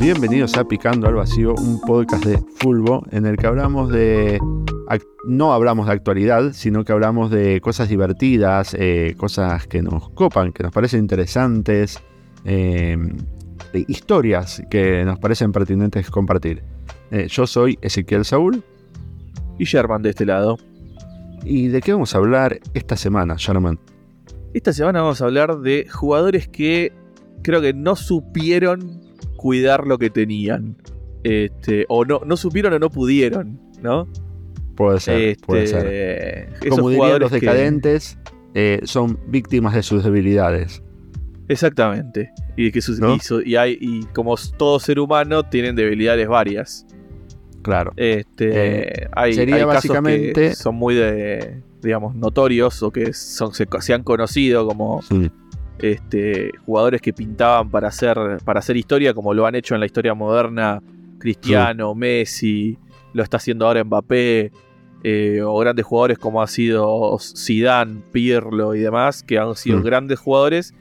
Bienvenidos a Picando al Vacío, un podcast de Fulbo en el que hablamos de. No hablamos de actualidad, sino que hablamos de cosas divertidas, eh, cosas que nos copan, que nos parecen interesantes, eh, historias que nos parecen pertinentes compartir. Eh, yo soy Ezequiel Saúl. Y Sherman de este lado. ¿Y de qué vamos a hablar esta semana, Sherman? Esta semana vamos a hablar de jugadores que creo que no supieron cuidar lo que tenían. Este, o no, no supieron o no pudieron, ¿no? Puede ser, puede este, ser. Como dirían los decadentes, eh, son víctimas de sus debilidades. Exactamente. Y, que sus, y, hay, y como todo ser humano, tienen debilidades varias. Claro. Este, eh, hay, sería básicamente... que son muy de, digamos, notorios o que son, se, han conocido como este, jugadores que pintaban para hacer, para hacer historia, como lo han hecho en la historia moderna Cristiano, Messi, lo está haciendo ahora Mbappé, eh, o grandes jugadores como ha sido Zidane, Pirlo y demás, que han sido grandes jugadores,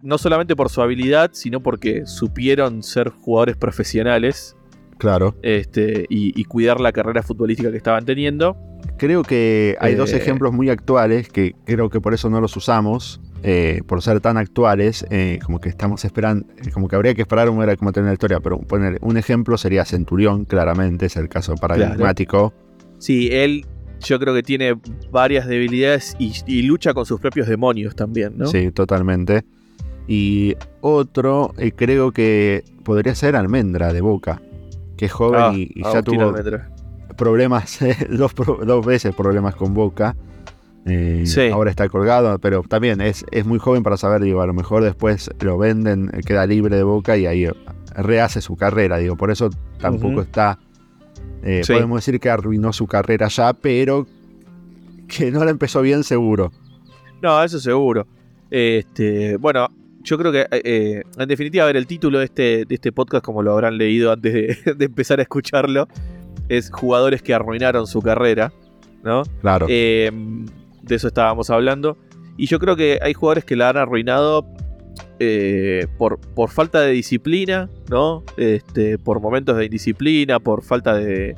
no solamente por su habilidad, sino porque supieron ser jugadores profesionales Claro. Este, y, cuidar la carrera futbolística que estaban teniendo. Creo que hay dos eh, ejemplos muy actuales que creo que por eso no los usamos. Eh, por ser tan actuales, eh, como que estamos esperando, como que habría que esperar un era como tener la historia, pero poner un ejemplo sería Centurión, claramente, es el caso paradigmático. Sí, él yo creo que tiene varias debilidades y, y, lucha con sus propios demonios también, ¿no? Sí, totalmente. Y otro, creo que podría ser Almendra de Boca que es joven ah, y, ya tuvo problemas, dos, dos, veces problemas con Boca. Eh, ahora está colgado, pero también es, es muy joven para saber, digo, a lo mejor después lo venden, queda libre de Boca y ahí rehace su carrera, digo, por eso tampoco está, eh, podemos decir que arruinó su carrera ya, pero que no la empezó bien seguro. No, eso seguro. Este, bueno, yo creo que, eh, eh, en definitiva, a ver, el título de este, de este podcast, como lo habrán leído antes de, empezar a escucharlo, es Jugadores que arruinaron su carrera, ¿no? Claro. Em, de eso estábamos hablando. Y yo creo que hay jugadores que la han arruinado eh, por, por, falta de disciplina, ¿no? Este, por momentos de indisciplina, por falta de,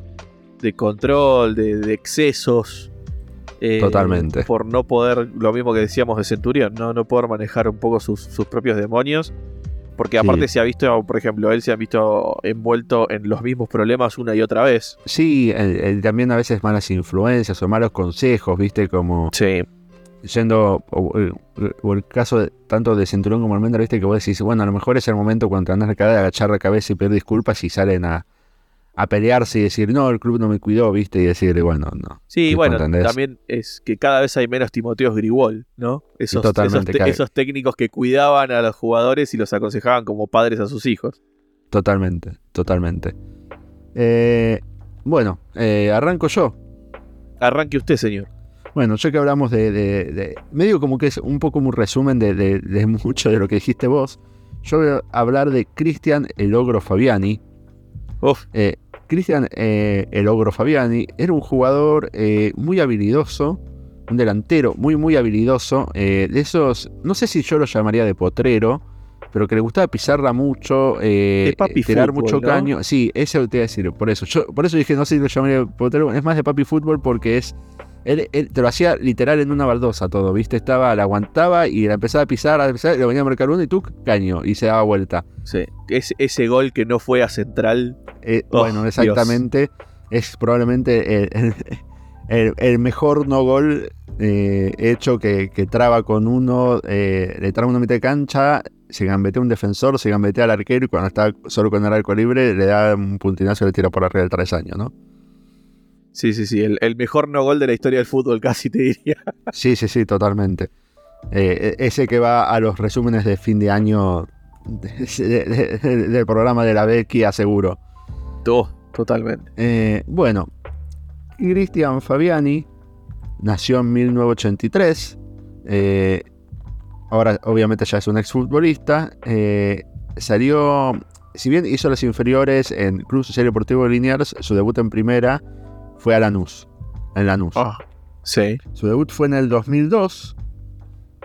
de control, de, de excesos, eh, Totalmente. Por no poder, lo mismo que decíamos de Centurión, no, no poder manejar un poco sus, propios demonios. Porque aparte se ha visto, por ejemplo, él se ha visto envuelto en los mismos problemas una y otra vez. Sí, también a veces malas influencias o malos consejos, ¿viste? Como. Sí. Yendo. O, el caso tanto de Centurión como Almendra, ¿viste? Que vos decís, bueno, a lo mejor es el momento cuando andás a de agachar la cabeza y pedir disculpas y salen a, a pelearse y decir, no, el club no me cuidó, ¿viste? Y decirle, bueno, no. Sí, bueno, también es que cada vez hay menos Timoteos Gribol, ¿no? Esos, esos, técnicos que cuidaban a los jugadores y los aconsejaban como padres a sus hijos. Totalmente, totalmente. Eh, bueno, eh, arranco yo. Arranque usted, señor. Bueno, ya que hablamos de, de, Medio como que es un poco un resumen de, mucho de lo que dijiste vos. Yo voy a hablar de Cristian El Ogro Fabiani. Uf. Eh, Cristian eh, El Ogro Fabiani era un jugador eh, muy habilidoso, un delantero muy, muy habilidoso. Eh, de esos, no sé si yo lo llamaría de potrero, pero que le gustaba pisarla mucho, tirar mucho caño. Sí, ese te iba a decir, por eso. Yo, por eso dije, no sé si lo llamaría de potrero, es más de papi fútbol porque es él, te lo hacía literal en una baldosa todo, ¿viste? Estaba, la aguantaba y la empezaba a pisar, a pisar, lo venía a marcar uno y tú, caño, y se daba vuelta. Sí, ese, ese gol que no fue a central. Eh, oh, bueno, exactamente. Es probablemente el, mejor no gol eh, hecho que, traba con uno, eh, le traba una mitad de cancha, se gambetea un defensor, se gambetea al arquero y cuando está solo con el arco libre le da un puntinazo y le tira por arriba del travesaño, ¿no? Sí, sí, sí. El, mejor no gol de la historia del fútbol, casi te diría. Sí, sí, sí, totalmente. Eh, e, ese que va a los resúmenes de fin de año del programa de la Becky, aseguro. Todo, totalmente. Eh, bueno, Cristian Fabiani nació en 1983. Eh, ahora, obviamente, ya es un exfutbolista. salió, si bien hizo las inferiores en Cruz Social Deportivo Liniers, su debut en primera fue a Lanús. En Lanús. Ah, sí. Su debut fue en el 2002.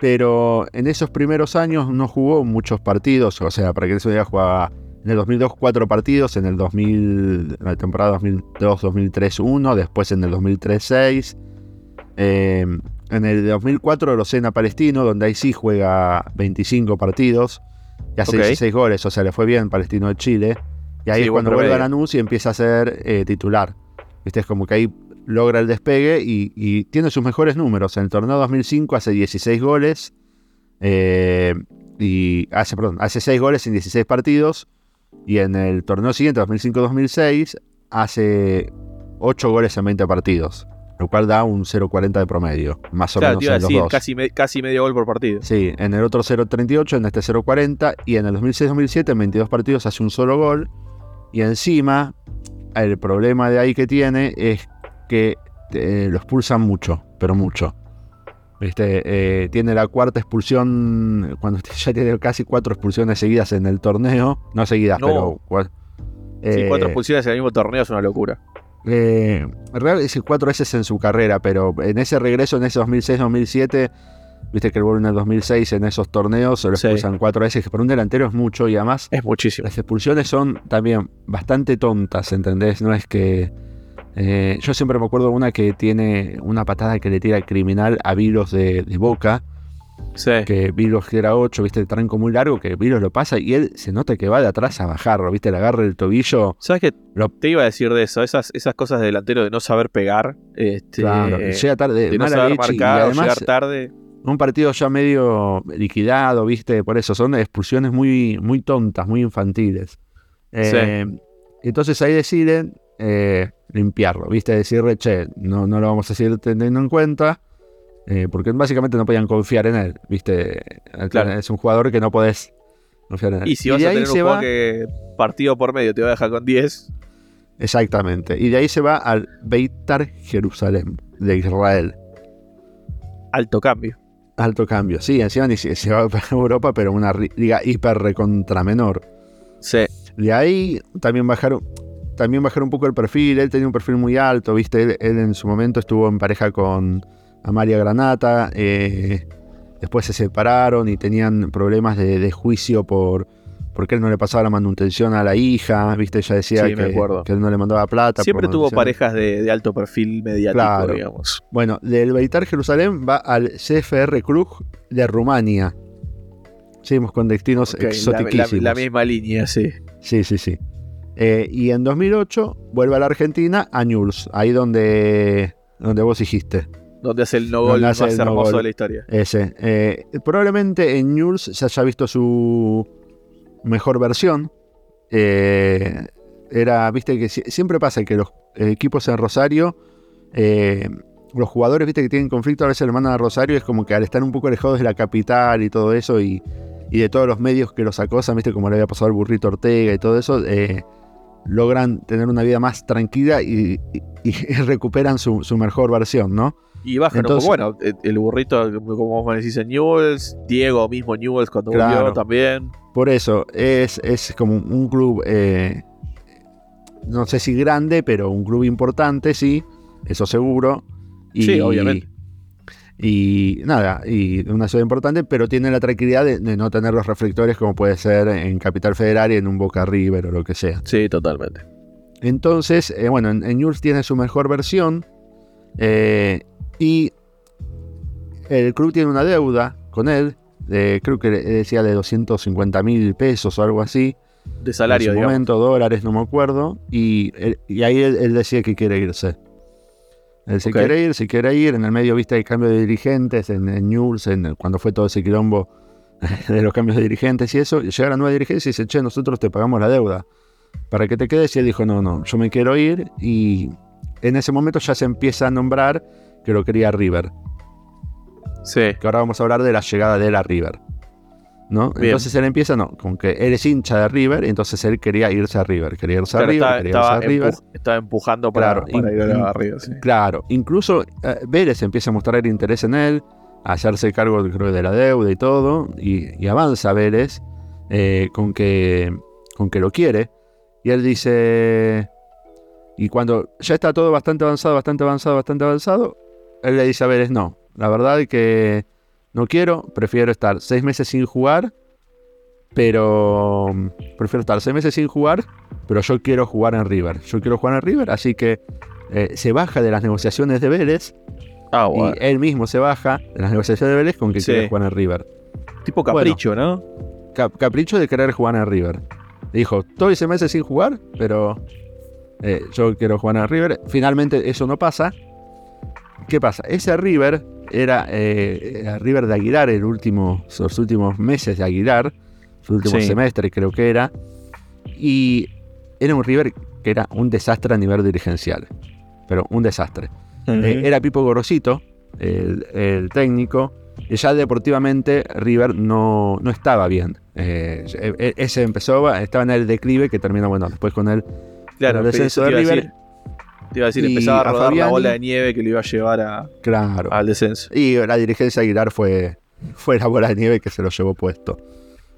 pero en esos primeros años no jugó muchos partidos, o sea, para que eso diga, jugaba en el 2002 cuatro partidos, en el 2000, en la temporada 2002-2003 uno, después en el 2003 seis. Eh, en el 2004 Rosena Palestino, donde ahí sí juega 25 partidos y hace 16 goles, o sea, le fue bien Palestino de Chile. Y ahí es cuando vuelve a Lanús y empieza a ser eh, titular. Viste, es como que ahí logra el despegue y, tiene sus mejores números. En el torneo 2005 hace 16 goles. Eh, y hace, perdón, hace 6 goles en 16 partidos. Y en el torneo siguiente, 2005-2006, hace 8 goles en 20 partidos. Lo cual da un 0.40 de promedio, más o menos. en los dos. Casi, casi medio gol por partido. Sí, en el otro 0.38, en este 0.40. Y en el 2006-2007, en 22 partidos, hace un solo gol. Y encima, el problema de ahí que tiene es que eh, lo expulsan mucho, pero mucho. ¿Viste? Eh, tiene la cuarta expulsión, cuando ya tiene casi cuatro expulsiones seguidas en el torneo. No seguidas, pero. sí, cuatro eh, expulsiones en el mismo torneo es una locura. Eh, cuatro veces en su carrera, pero en ese regreso, en ese 2006-2007, viste que el en el 2006 en esos torneos se lo expulsan cuatro veces, que para un delantero es mucho y además. Es muchísimo. Las expulsiones son también bastante tontas, ¿entendés? No es que eh, yo siempre me acuerdo de una que tiene una patada que le tira el criminal a Vilos de, Boca. Sí. Que Vilos era 8, viste, el tranco muy largo, que Vilos lo pasa y él se nota que va de atrás a bajarlo, viste, le agarra el tobillo. ¿Sabes qué? Te iba a decir de eso, esas, esas cosas de delantero de no saber pegar. Este, claro, llega tarde, de no saber marcar, llegar tarde. Un partido ya medio liquidado, viste, por eso son expulsiones muy, muy tontas, muy infantiles. Eh, entonces ahí deciden, eh, limpiarlo, ¿viste? Decirle, che, no, no lo vamos a seguir teniendo en cuenta, eh, porque básicamente no podían confiar en él, ¿viste? Es un jugador que no podés confiar en él. Y si vas a tener un juego que partido por medio te va a dejar con 10. Exactamente. Y de ahí se va al Beitar Jerusalén, de Israel. Alto cambio. Alto cambio, sí, encima ni se, se va a Europa, pero una liga hiper recontra menor. Sí. De ahí también bajaron, también bajar un poco el perfil. Él tenía un perfil muy alto, ¿viste? Él, en su momento estuvo en pareja con Amalia Granata. Eh, después se separaron y tenían problemas de, juicio por porque él no le pasaba la manutención a la hija, ¿viste? Ella decía que, él no le mandaba plata. Siempre tuvo parejas de, alto perfil mediático, digamos. Bueno, del Beitar Jerusalén va al CFR Cluj de Rumania. Seguimos con destinos exóticos. la, misma línea, sí. Sí, sí, sí. Eh, y en 2008 vuelve a la Argentina, a Newell's, ahí donde, donde vos dijiste. Donde hace el no gol más hermoso de la historia. Ese. Eh, probablemente en Newell's se haya visto su mejor versión. Eh, era, viste, que siempre pasa que los equipos en Rosario, los jugadores, viste, que tienen conflicto, a veces le mandan a Rosario, es como que al estar un poco alejados de la capital y todo eso, y, de todos los medios que los acosan, viste, como le había pasado al burrito Ortega y todo eso, logran tener una vida más tranquila y, recuperan su, mejor versión, ¿no? Y bajan, bueno, el burrito, como vos me decís en Newells, Diego mismo Newells cuando volvió también. Por eso, es, es como un club, eh, no sé si grande, pero un club importante, sí, eso seguro. Y, sí, obviamente. Y nada, y una ciudad importante, pero tiene la tranquilidad de, no tener los reflectores como puede ser en Capital Federal y en un Boca River o lo que sea. Sí, totalmente. Entonces, eh, bueno, en, en tiene su mejor versión eh, y el club tiene una deuda con él, de, creo que decía de 250 mil pesos o algo así. De salario, En su momento, dólares, no me acuerdo. Y, y ahí él decía que quiere irse. Él se quiere ir, se quiere ir. En el medio, viste, el cambio de dirigentes en, en News, en, cuando fue todo ese quilombo de los cambios de dirigentes y eso. Llega la nueva dirigencia y dice, che, nosotros te pagamos la deuda. Para que te quedes. Y él dijo, no, no, yo me quiero ir. Y en ese momento ya se empieza a nombrar que lo quería River. Sí. Que ahora vamos a hablar de la llegada de la River. ¿No? Entonces él empieza, no, con que él es hincha de River, entonces él quería irse a River, quería irse a River, quería irse a River. estaba empujando para, claro, ir a River, Claro, incluso eh, Vélez empieza a mostrar interés en él, a hacerse cargo creo, de la deuda y todo, y, avanza Vélez eh, con, que, con que lo quiere, y él dice, y cuando ya está todo bastante avanzado, bastante avanzado, bastante avanzado, él le dice a Vélez, no, la verdad es que no quiero, prefiero estar seis meses sin jugar, pero prefiero estar seis meses sin jugar, pero yo quiero jugar en River. Yo quiero jugar en River, así que eh, se baja de las negociaciones de Vélez. Ah, y él mismo se baja de las negociaciones de Vélez con que quiere jugar en River. Tipo capricho, ¿no? capricho de querer jugar en River. Dijo, estoy seis meses sin jugar, pero eh, yo quiero jugar en River. Finalmente eso no pasa. ¿Qué pasa? Ese River era eh, River de Aguilar, el último, los últimos meses de Aguilar, su último semestre creo que era. Y era un River que era un desastre a nivel dirigencial. Pero un desastre. Eh, era Pipo Gorosito, el, técnico. Y ya deportivamente River no, no estaba bien. Eh, e, ese empezó, estaba en el declive que terminó, bueno, después con el, claro, descenso de River. Te iba a decir, empezaba a rodar la bola de nieve que lo iba a llevar a, claro. al descenso. Y la dirigencia de Aguilar fue, fue la bola de nieve que se lo llevó puesto.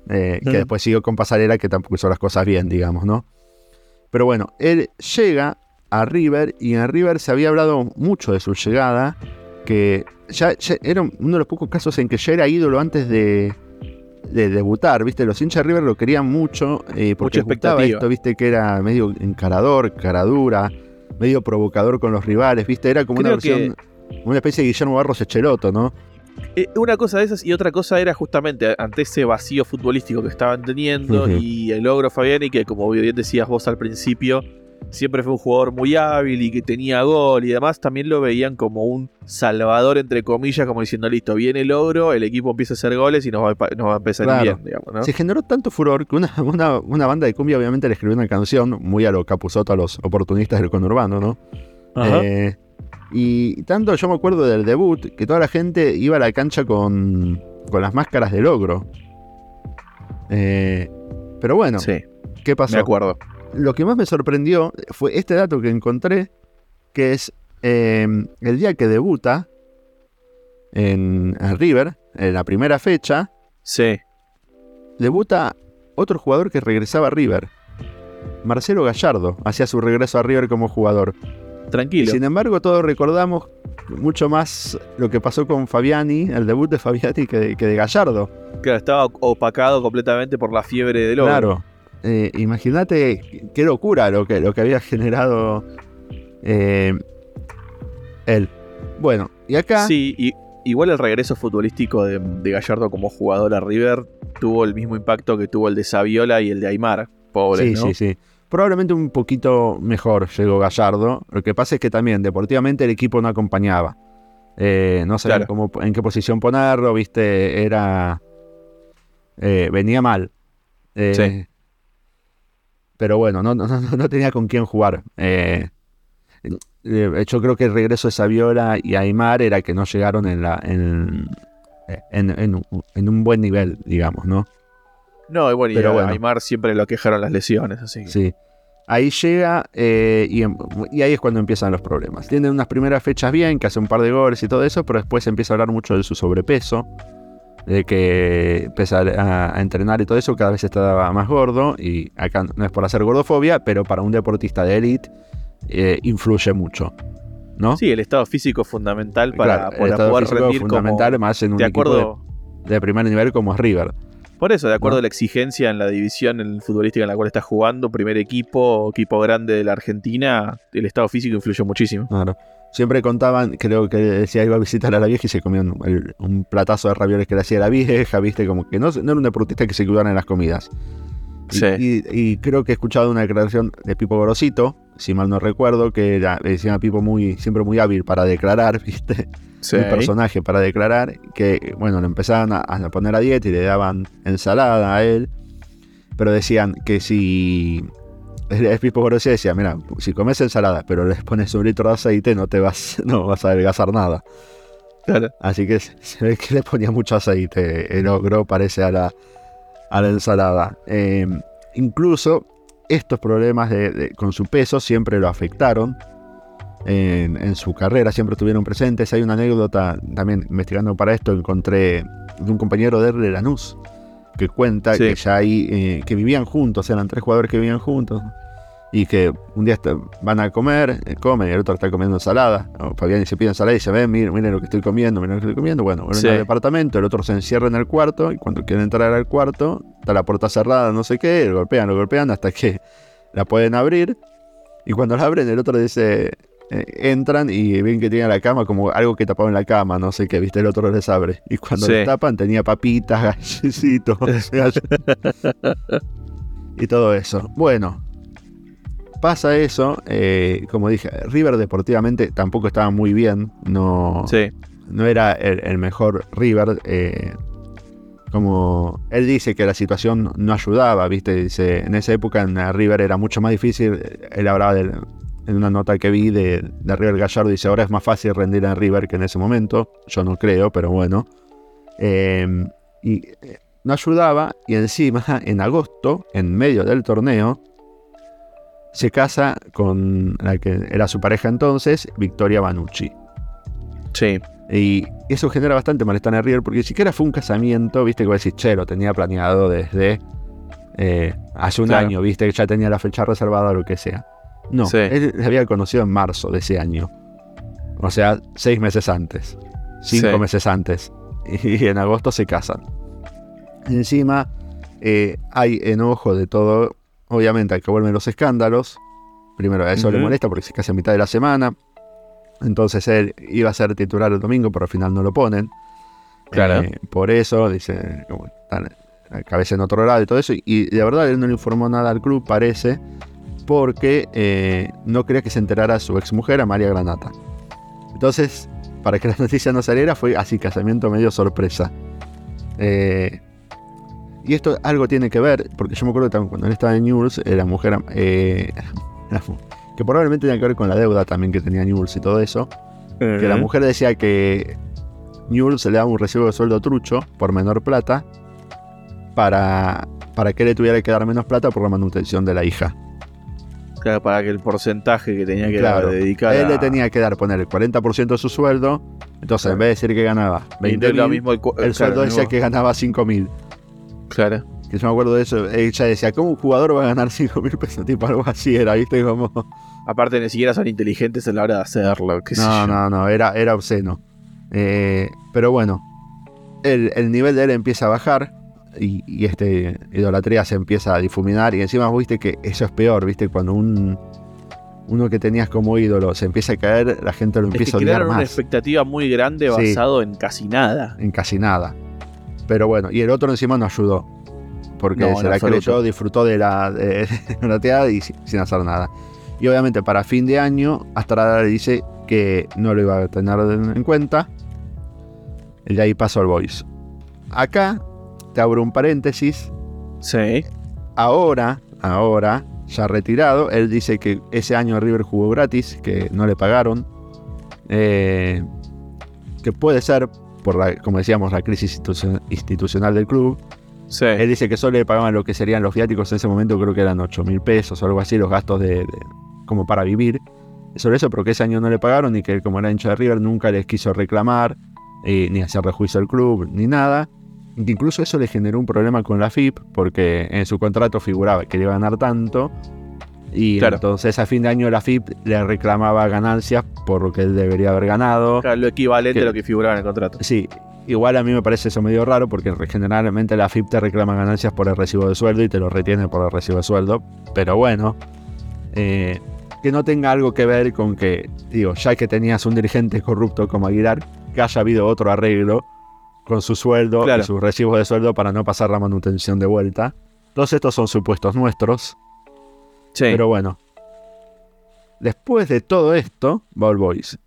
Eh, que después siguió con Pasarela, que tampoco hizo las cosas bien, digamos, ¿no? Pero bueno, él llega a River y en River se había hablado mucho de su llegada, que ya, era uno de los pocos casos en que ya era ídolo antes de, debutar, ¿viste? Los hinchas de River lo querían mucho eh, porque gustaba esto, ¿viste? Que era medio encarador, caradura, medio provocador con los rivales, ¿viste? Era como una versión, una especie de Guillermo Barros Echeloto, ¿no? Eh, una cosa de esas y otra cosa era justamente ante ese vacío futbolístico que estaban teniendo y el logro Fabiani, que como bien decías vos al principio, siempre fue un jugador muy hábil y que tenía gol y demás, también lo veían como un salvador, entre comillas, como diciendo, listo, viene el logro, el equipo empieza a hacer goles y nos va, a empezar bien, digamos, Se generó tanto furor que una, una, banda de cumbia obviamente le escribió una canción muy a lo capuzoto a los oportunistas del conurbano, ¿no? Eh, y tanto yo me acuerdo del debut, que toda la gente iba a la cancha con, con las máscaras de logro. Eh, pero bueno, ¿qué pasó? Me acuerdo. Lo que más me sorprendió fue este dato que encontré, que es eh, el día que debuta en, River, en la primera fecha. Sí. Debuta otro jugador que regresaba a River. Marcelo Gallardo hacía su regreso a River como jugador. Tranquilo. Sin embargo, todos recordamos mucho más lo que pasó con Fabiani, el debut de Fabiani, que de, que de Gallardo. Claro, estaba opacado completamente por la fiebre del oro. Claro. Eh, imagínate qué locura lo que, lo que había generado eh, él. Bueno, y acá. Sí, y, igual el regreso futbolístico de, Gallardo como jugador a River tuvo el mismo impacto que tuvo el de Saviola y el de Aymar. Pobre, sí, sí, sí. Probablemente un poquito mejor llegó Gallardo. Lo que pasa es que también deportivamente el equipo no acompañaba. Eh, no sabía cómo, en qué posición ponerlo, viste, era. venía mal. sí pero bueno, no, no, tenía con quién jugar. Eh, eh, yo creo que el regreso de Saviola y Aymar era que no llegaron en, la, en, en, un buen nivel, digamos, ¿no? No, y bueno, Pero y Aymar siempre lo quejaron las lesiones, así Sí. Ahí llega eh, y, y, ahí es cuando empiezan los problemas. Tiene unas primeras fechas bien, que hace un par de goles y todo eso, pero después empieza a hablar mucho de su sobrepeso de que empezar a, entrenar y todo eso, cada vez estaba más gordo. Y acá no es por hacer gordofobia, pero para un deportista de élite eh, influye mucho. ¿no? Sí, el estado físico es fundamental para, poder rendir fundamental más en un de equipo de, primer nivel como es River. Por eso, de acuerdo a la exigencia en la división en futbolística en la cual está jugando, primer equipo, equipo grande de la Argentina, el estado físico influye muchísimo. Claro. Siempre contaban, creo que decía iba a visitar a la vieja y se comía un, platazo de ravioles que le hacía la vieja, viste, como que no, no era un deportista que se cuidara en las comidas. Y, creo que he escuchado una declaración de Pipo Gorosito, si mal no recuerdo, que era, decía Pipo muy, siempre muy hábil para declarar, viste, sí. un personaje para declarar, que bueno, lo empezaban a, a poner a dieta y le daban ensalada a él, pero decían que si el Pipo Grossi decía, mira, si comes ensalada, pero le pones un litro de aceite, no te vas, no vas a adelgazar nada. Así que se ve que le ponía mucho aceite. El ogro parece a la, a la ensalada. Em, incluso estos problemas con su peso siempre lo afectaron en, su carrera, siempre estuvieron presentes. Hay una anécdota también investigando para esto, encontré de un compañero de R. Lanús que cuenta que ya ahí, eh, que vivían juntos, eran tres jugadores que vivían juntos y que un día van a comer, eh, comen y el otro está comiendo ensalada. Fabián se pide ensalada y dice, ven, miren, miren, lo que estoy comiendo, miren lo que estoy comiendo. Bueno, en el departamento, el otro se encierra en el cuarto y cuando quieren entrar al cuarto, está la puerta cerrada, no sé qué, lo golpean, lo golpean hasta que la pueden abrir. Y cuando la abren, el otro dice, eh, entran y ven que tiene la cama como algo que tapaba en la cama, no sé qué, viste, el otro les abre. Y cuando le tapan tenía papitas, gallecitos, y todo eso. Bueno, pasa eso, eh, como dije, River deportivamente tampoco estaba muy bien, no, no era el, mejor River. Eh, como él dice que la situación no ayudaba, ¿viste? Dice, en esa época en River era mucho más difícil, él hablaba en una nota que vi de, de, River Gallardo, dice, ahora es más fácil rendir en River que en ese momento, yo no creo, pero bueno. Eh, y no ayudaba, y encima en agosto, en medio del torneo, se casa con la que era su pareja entonces, Victoria Banucci. Sí. Y eso genera bastante malestar en River, porque ni siquiera fue un casamiento, viste, que voy a decir, che, lo tenía planeado desde eh, hace un año, viste, que ya tenía la fecha reservada o lo que sea. No, él se había conocido en marzo de ese año. O sea, seis meses antes. Cinco meses antes. Y en agosto se casan. Encima, eh, hay enojo de todo Obviamente, al que vuelven los escándalos, primero a eso le molesta porque se casa a mitad de la semana. Entonces él iba a ser titular el domingo, pero al final no lo ponen. Claro. Eh, por eso, dice, como la cabeza en otro lado y todo eso. Y de verdad él no le informó nada al club, parece, porque eh, no quería que se enterara su exmujer, a María Granata. Entonces, para que la noticia no saliera, fue así, casamiento medio sorpresa. Eh, y esto algo tiene que ver, porque yo me acuerdo que cuando él estaba en News, la mujer, eh, que probablemente tenía que ver con la deuda también que tenía News y todo eso, que la mujer decía que News le daba un recibo de sueldo trucho por menor plata para, para que le tuviera que dar menos plata por la manutención de la hija. Claro, para que el porcentaje que tenía que dar, dedicar Él le tenía que dar, poner el 40% de su sueldo, entonces en vez de decir que ganaba 20 el, sueldo decía que ganaba 5 mil. Claro. Que yo me acuerdo de eso. Ella decía, ¿cómo un jugador va a ganar 5 mil pesos? Tipo algo así era, ¿viste? Como... Aparte, ni siquiera son inteligentes a la hora de hacerlo. no, no, no, era, era obsceno. Eh, pero bueno, el, nivel de él empieza a bajar y, este idolatría se empieza a difuminar. Y encima, viste que eso es peor, ¿viste? Cuando un, uno que tenías como ídolo se empieza a caer, la gente lo empieza a odiar más. una expectativa muy grande basado en casi nada. En casi nada. Pero bueno, y el otro encima no ayudó. Porque se la creyó, disfrutó de la, la y sin, hacer nada. Y obviamente para fin de año, Astrada le dice que no lo iba a tener en cuenta. Y ahí pasó al Voice. Acá te abro un paréntesis. Sí. Ahora, ahora, ya retirado, él dice que ese año River jugó gratis, que no le pagaron. Eh, que puede ser por la, como decíamos, la crisis institucional del club. Él dice que solo le pagaban lo que serían los viáticos en ese momento, creo que eran 8 mil pesos o algo así, los gastos de, como para vivir. Sobre eso, pero que ese año no le pagaron y que como era hincha de River nunca les quiso reclamar, eh, ni hacer rejuicio al club, ni nada. Incluso eso le generó un problema con la FIP, porque en su contrato figuraba que le iba a ganar tanto, y entonces a fin de año la FIP le reclamaba ganancias por lo que él debería haber ganado. lo equivalente a lo que figuraba en el contrato. Sí, igual a mí me parece eso medio raro porque generalmente la FIP te reclama ganancias por el recibo de sueldo y te lo retiene por el recibo de sueldo. Pero bueno, eh, que no tenga algo que ver con que, digo, ya que tenías un dirigente corrupto como Aguilar, que haya habido otro arreglo con su sueldo y sus recibos de sueldo para no pasar la manutención de vuelta. Todos estos son supuestos nuestros. Pero bueno. Después de todo esto, Ball Boys.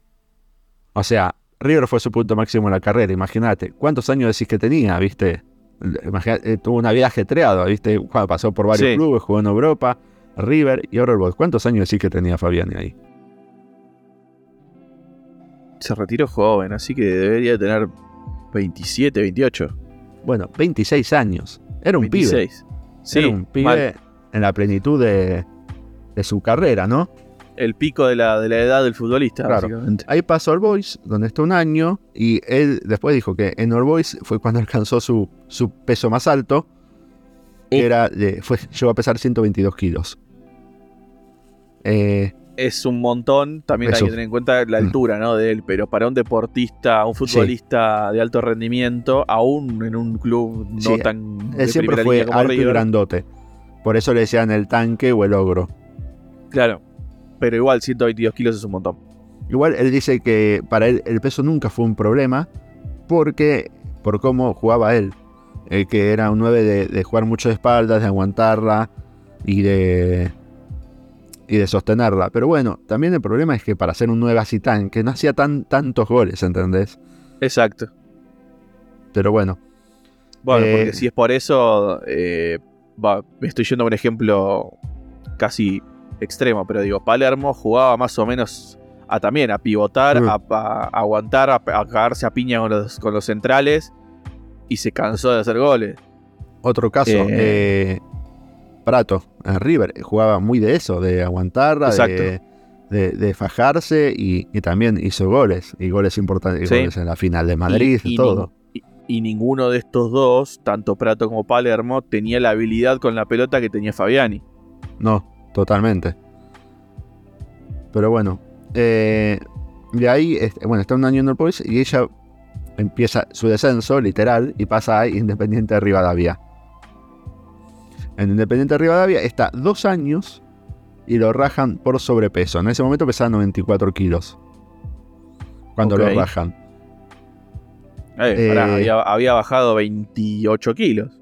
O sea, River fue su punto máximo en la carrera, imagínate. ¿Cuántos años decís que tenía, viste? Eh, tuvo una vida ajetreada, viste. Pasó por varios clubes, jugó en Europa, River y ahora el ¿Cuántos años decís que tenía Fabiani ahí? Se retiró joven, así que debería tener 27, 28. Bueno, 26 años. Era un 26. pibe. Sí, Era un pibe en la plenitud de, de su carrera, ¿no? El pico de la, de la edad del futbolista, básicamente. Ahí pasó al Boys, donde está un año, y él después dijo que en All Boys fue cuando alcanzó su, su peso más alto, que era, fue, llegó a pesar 122 kilos. Eh, es un montón, también hay que tener en cuenta la mm. altura ¿no? de él, pero para un deportista, un futbolista de alto rendimiento, aún en un club no tan... Él siempre fue alto y grandote, por eso le decían el tanque o el ogro. Claro, pero igual 122 kilos es un montón. Igual él dice que para él el peso nunca fue un problema, porque por cómo jugaba él, eh, que era un 9 de, de jugar mucho de espaldas, de aguantarla y de y de sostenerla. Pero bueno, también el problema es que para ser un 9 así tan, que no hacía tan, tantos goles, ¿entendés? Exacto. Pero bueno. Bueno, porque eh, si es por eso, eh, me estoy yendo a un ejemplo casi extremo, pero digo, Palermo jugaba más o menos a también a pivotar, mm. a, aguantar, a, cagarse a piña con los, con los centrales y se cansó de hacer goles. Otro caso, eh, eh Prato, en River, jugaba muy de eso, de aguantar, de, fajarse y, también hizo goles, y goles importantes, goles en la final de Madrid, y, todo. y, ninguno de estos dos, tanto Prato como Palermo, tenía la habilidad con la pelota que tenía Fabiani. No, totalmente. Pero bueno, eh, de ahí, bueno, está un año en el Boys y ella empieza su descenso, literal, y pasa a Independiente de Rivadavia. En Independiente Rivadavia está dos años y lo rajan por sobrepeso. En ese momento pesaba 94 kilos. Cuando lo rajan. Eh, eh, había, bajado 28 kilos.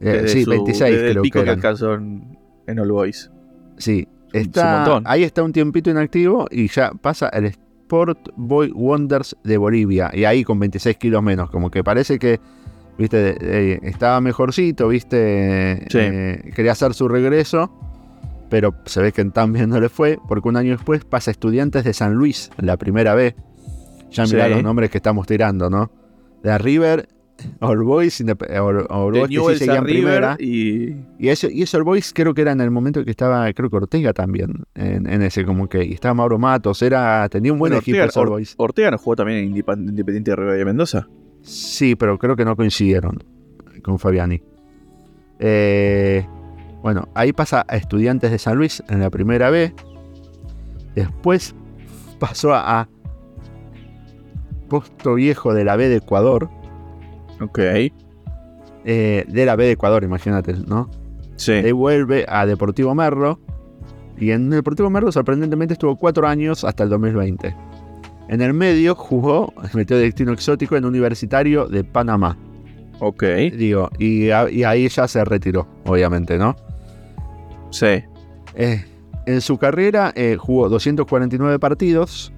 Eh, sí, 26 desde el pico que, alcanzó en, All Boys. Sí, está, ahí está un tiempito inactivo y ya pasa el Sport Boy Wonders de Bolivia. Y ahí con 26 kilos menos. Como que parece que viste, eh, estaba mejorcito, viste, eh, quería hacer su regreso, pero se ve que también no le fue, porque un año después pasa Estudiantes de San Luis, la primera vez. Ya mirá los nombres que estamos tirando, ¿no? De River, All Boys, All, Boys que primera. Y... Y, eso, y eso Boys creo que era en el momento que estaba, creo que Ortega también, en, ese como que, y estaba Mauro Matos, era, tenía un buen equipo Ortega, All Boys. Ortega no jugó también en Independiente de de Mendoza. Sí, pero creo que no coincidieron con Fabiani. Eh, bueno, ahí pasa a Estudiantes de San Luis en la primera B. Después pasó a, Posto Viejo de la B de Ecuador. Ok. Eh, de la B de Ecuador, imagínate, ¿no? Sí. Y vuelve a Deportivo Merlo. Y en Deportivo Merlo, sorprendentemente, estuvo cuatro años hasta el 2020. En el medio jugó, metió de destino exótico en Universitario de Panamá. Ok. Digo, y, ahí ya se retiró, obviamente, ¿no? Sí. Eh, en su carrera eh, jugó 249 partidos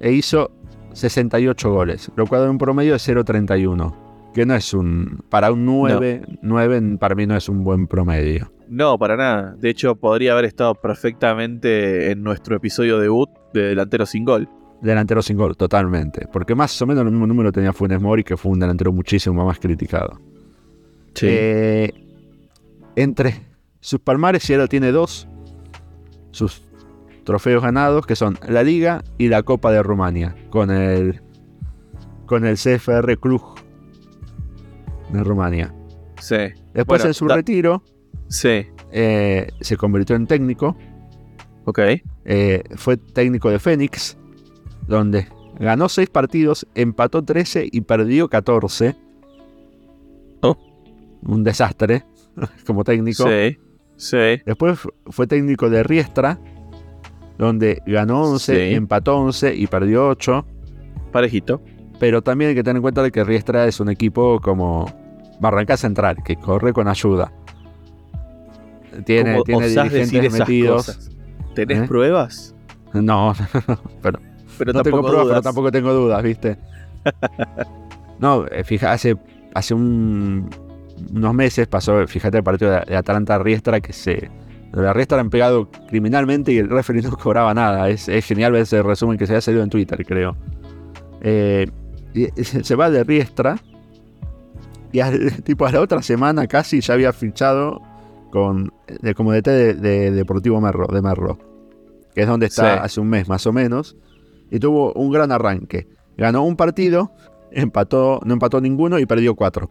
e hizo 68 goles, lo cual en un promedio de 0.31. Que no es un. Para un 9, 9 para mí no es un buen promedio. No, para nada. De hecho, podría haber estado perfectamente en nuestro episodio debut de delantero sin gol. Delantero sin gol, totalmente. Porque más o menos el mismo número tenía Funes Mori, que fue un delantero muchísimo más criticado. Sí. Eh, entre sus palmares, él tiene dos. Sus trofeos ganados, que son la Liga y la Copa de Rumania, con el, con el CFR Club de Rumania. Sí. Después en su retiro, sí. Eh, se convirtió en técnico. Ok. Eh, fue técnico de Fénix, donde ganó 6 partidos, empató 13 y perdió 14. Un desastre como técnico. Sí, sí. Después fue técnico de Riestra, donde ganó 11, empató 11 y perdió 8. Parejito. Pero también hay que tener en cuenta que Riestra es un equipo como Barranca Central, que corre con ayuda. Tiene, tiene dirigentes metidos. ¿Tenés ¿Eh? pruebas? No, pero, pero no tengo pruebas, pero tampoco tengo dudas, ¿viste? no, eh, fíjate, hace, hace unos meses pasó, fíjate, el partido de, Atalanta Riestra que se. La Riestra han pegado criminalmente y el referee no cobraba nada. Es, genial ver ese resumen que se ha salido en Twitter, creo. Eh, se va de Riestra y tipo a la otra semana casi ya había fichado con de, como DT de, Deportivo Merlo, de Merlo que es donde está hace un mes más o menos, y tuvo un gran arranque. Ganó un partido, empató, no empató ninguno y perdió cuatro.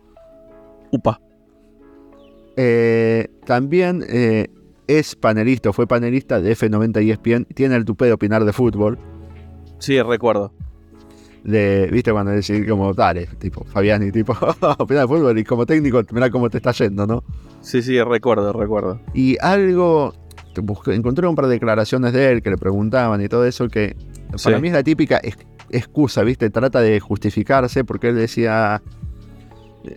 Upa. Eh, también eh, es panelista, fue panelista de F90 y ESPN, tiene el tupé de opinar de fútbol. Sí, recuerdo. De, viste, cuando decís como, dale, tipo, Fabiani, tipo, opinar de fútbol y como técnico, mira cómo te está yendo, ¿no? Sí, sí, recuerdo, recuerdo. Y algo, encontré un par de declaraciones de él que le preguntaban y todo eso, que para mí es la típica excusa, viste, trata de justificarse porque él decía,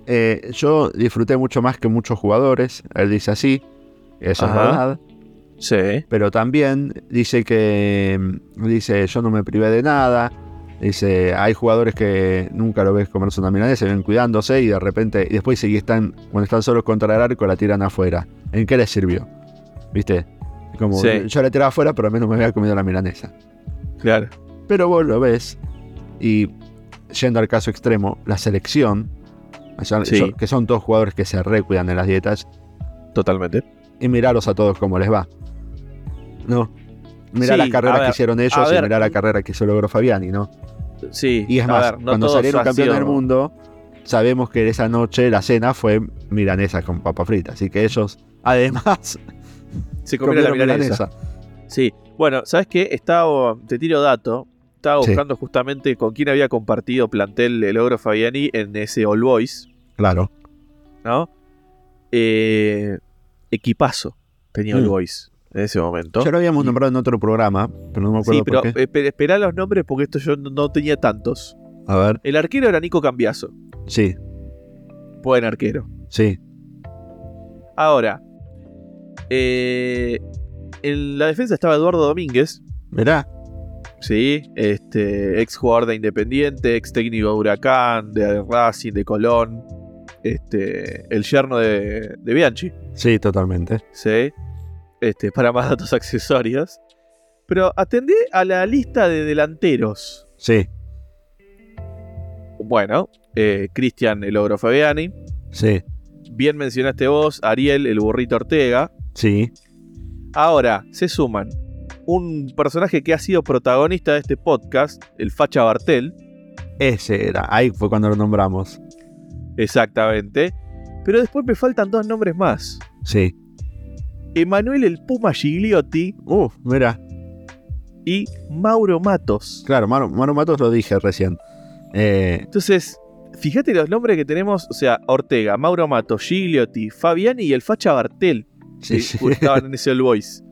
eh, yo disfruté mucho más que muchos jugadores, él dice así, eso es verdad. Sí. Pero también dice que, dice, yo no me privé de nada, dice, hay jugadores que nunca lo ves comerse una milanesa, se ven cuidándose y de repente, y después si están, cuando están solos contra el arco, la tiran afuera. ¿En qué les sirvió? ¿Viste? Como yo la tiraba afuera, pero al menos me había comido la milanesa. Claro. Pero vos lo ves, y yendo al caso extremo, la selección que son todos jugadores que se recuidan en las dietas. Totalmente. Y mirarlos a todos cómo les va. ¿No? Mirá las carreras que hicieron ellos y mirá la carrera que se logró Fabiani, ¿no? Sí. Y es más, cuando salieron campeones del mundo, sabemos que esa noche la cena fue milanesa con papa frita. Así que ellos, además, se comieron, la milanesa. Sí. Bueno, ¿sabes qué? Estaba, te tiro dato. Estaba buscando justamente con quién había compartido plantel el logro Fabiani en ese All Boys. Claro. ¿No? Eh, equipazo tenía mm. Boys en ese momento. Ya lo habíamos nombrado en otro programa, pero no me acuerdo. Sí, pero esperá los nombres porque esto yo no, tenía tantos. A ver. El arquero era Nico Cambiaso. Sí. Buen arquero. Sí. Ahora, eh, en la defensa estaba Eduardo Domínguez. Mirá. Sí, este, ex jugador de Independiente, ex técnico de Huracán, de Racing, de Colón, este, el yerno de, de Bianchi. Sí, totalmente. Sí, este, para más datos accesorios. Pero atendé a la lista de delanteros. Sí. Bueno, eh, Cristian El Ogro Fabiani. Sí. Bien mencionaste vos, Ariel El Burrito Ortega. Sí. Ahora, se suman un personaje que ha sido protagonista de este podcast, el Facha Bartel. Ese era, ahí fue cuando lo nombramos. Exactamente. Pero después me faltan dos nombres más. Sí. Emanuel el Puma Gigliotti. Uf, mira. Y Mauro Matos. Claro, Mauro, Matos lo dije recién. Eh, Entonces, fíjate los nombres que tenemos, o sea, Ortega, Mauro Matos, Gigliotti, Fabiani y el Facha Bartel. Sí, sí. Estaban en ese All Boys.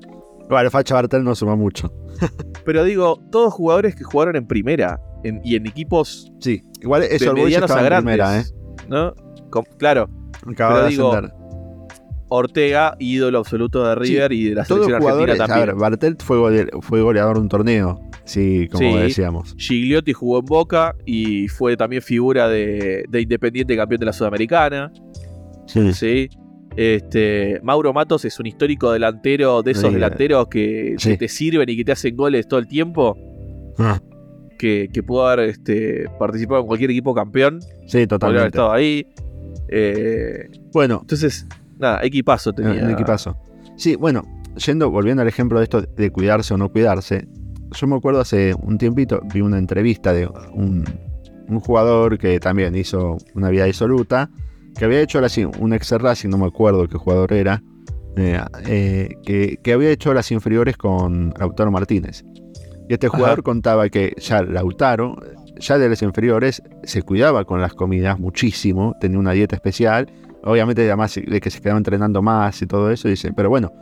Bueno, Facha Bartel no suma mucho. Pero digo, todos jugadores que jugaron en primera y en equipos. Sí, igual eso de medianos a grandes, primera, ¿eh? ¿No? claro. Acaba de digo, Ortega, ídolo absoluto de River y de la selección argentina también. A ver, Bartel fue, fue goleador de un torneo, sí, como decíamos. Gigliotti jugó en Boca y fue también figura de, de Independiente campeón de la Sudamericana. Sí. sí. Este, Mauro Matos es un histórico delantero de esos delanteros que, te sirven y que te hacen goles todo el tiempo. Ah. Que, pudo haber este, participado en cualquier equipo campeón. Sí, totalmente. Podría haber estado ahí. Eh, bueno. Entonces, nada, equipazo tenía. Un equipazo. Sí, bueno, yendo, volviendo al ejemplo de esto de cuidarse o no cuidarse. Yo me acuerdo hace un tiempito, vi una entrevista de un, un jugador que también hizo una vida disoluta que había hecho un ex Racing, no me acuerdo qué jugador era, eh, eh, que, había hecho las inferiores con Lautaro Martínez. Y este jugador contaba que ya Lautaro, ya de las inferiores, se cuidaba con las comidas muchísimo, tenía una dieta especial, obviamente además de que se quedaba entrenando más y todo eso, dice, pero bueno,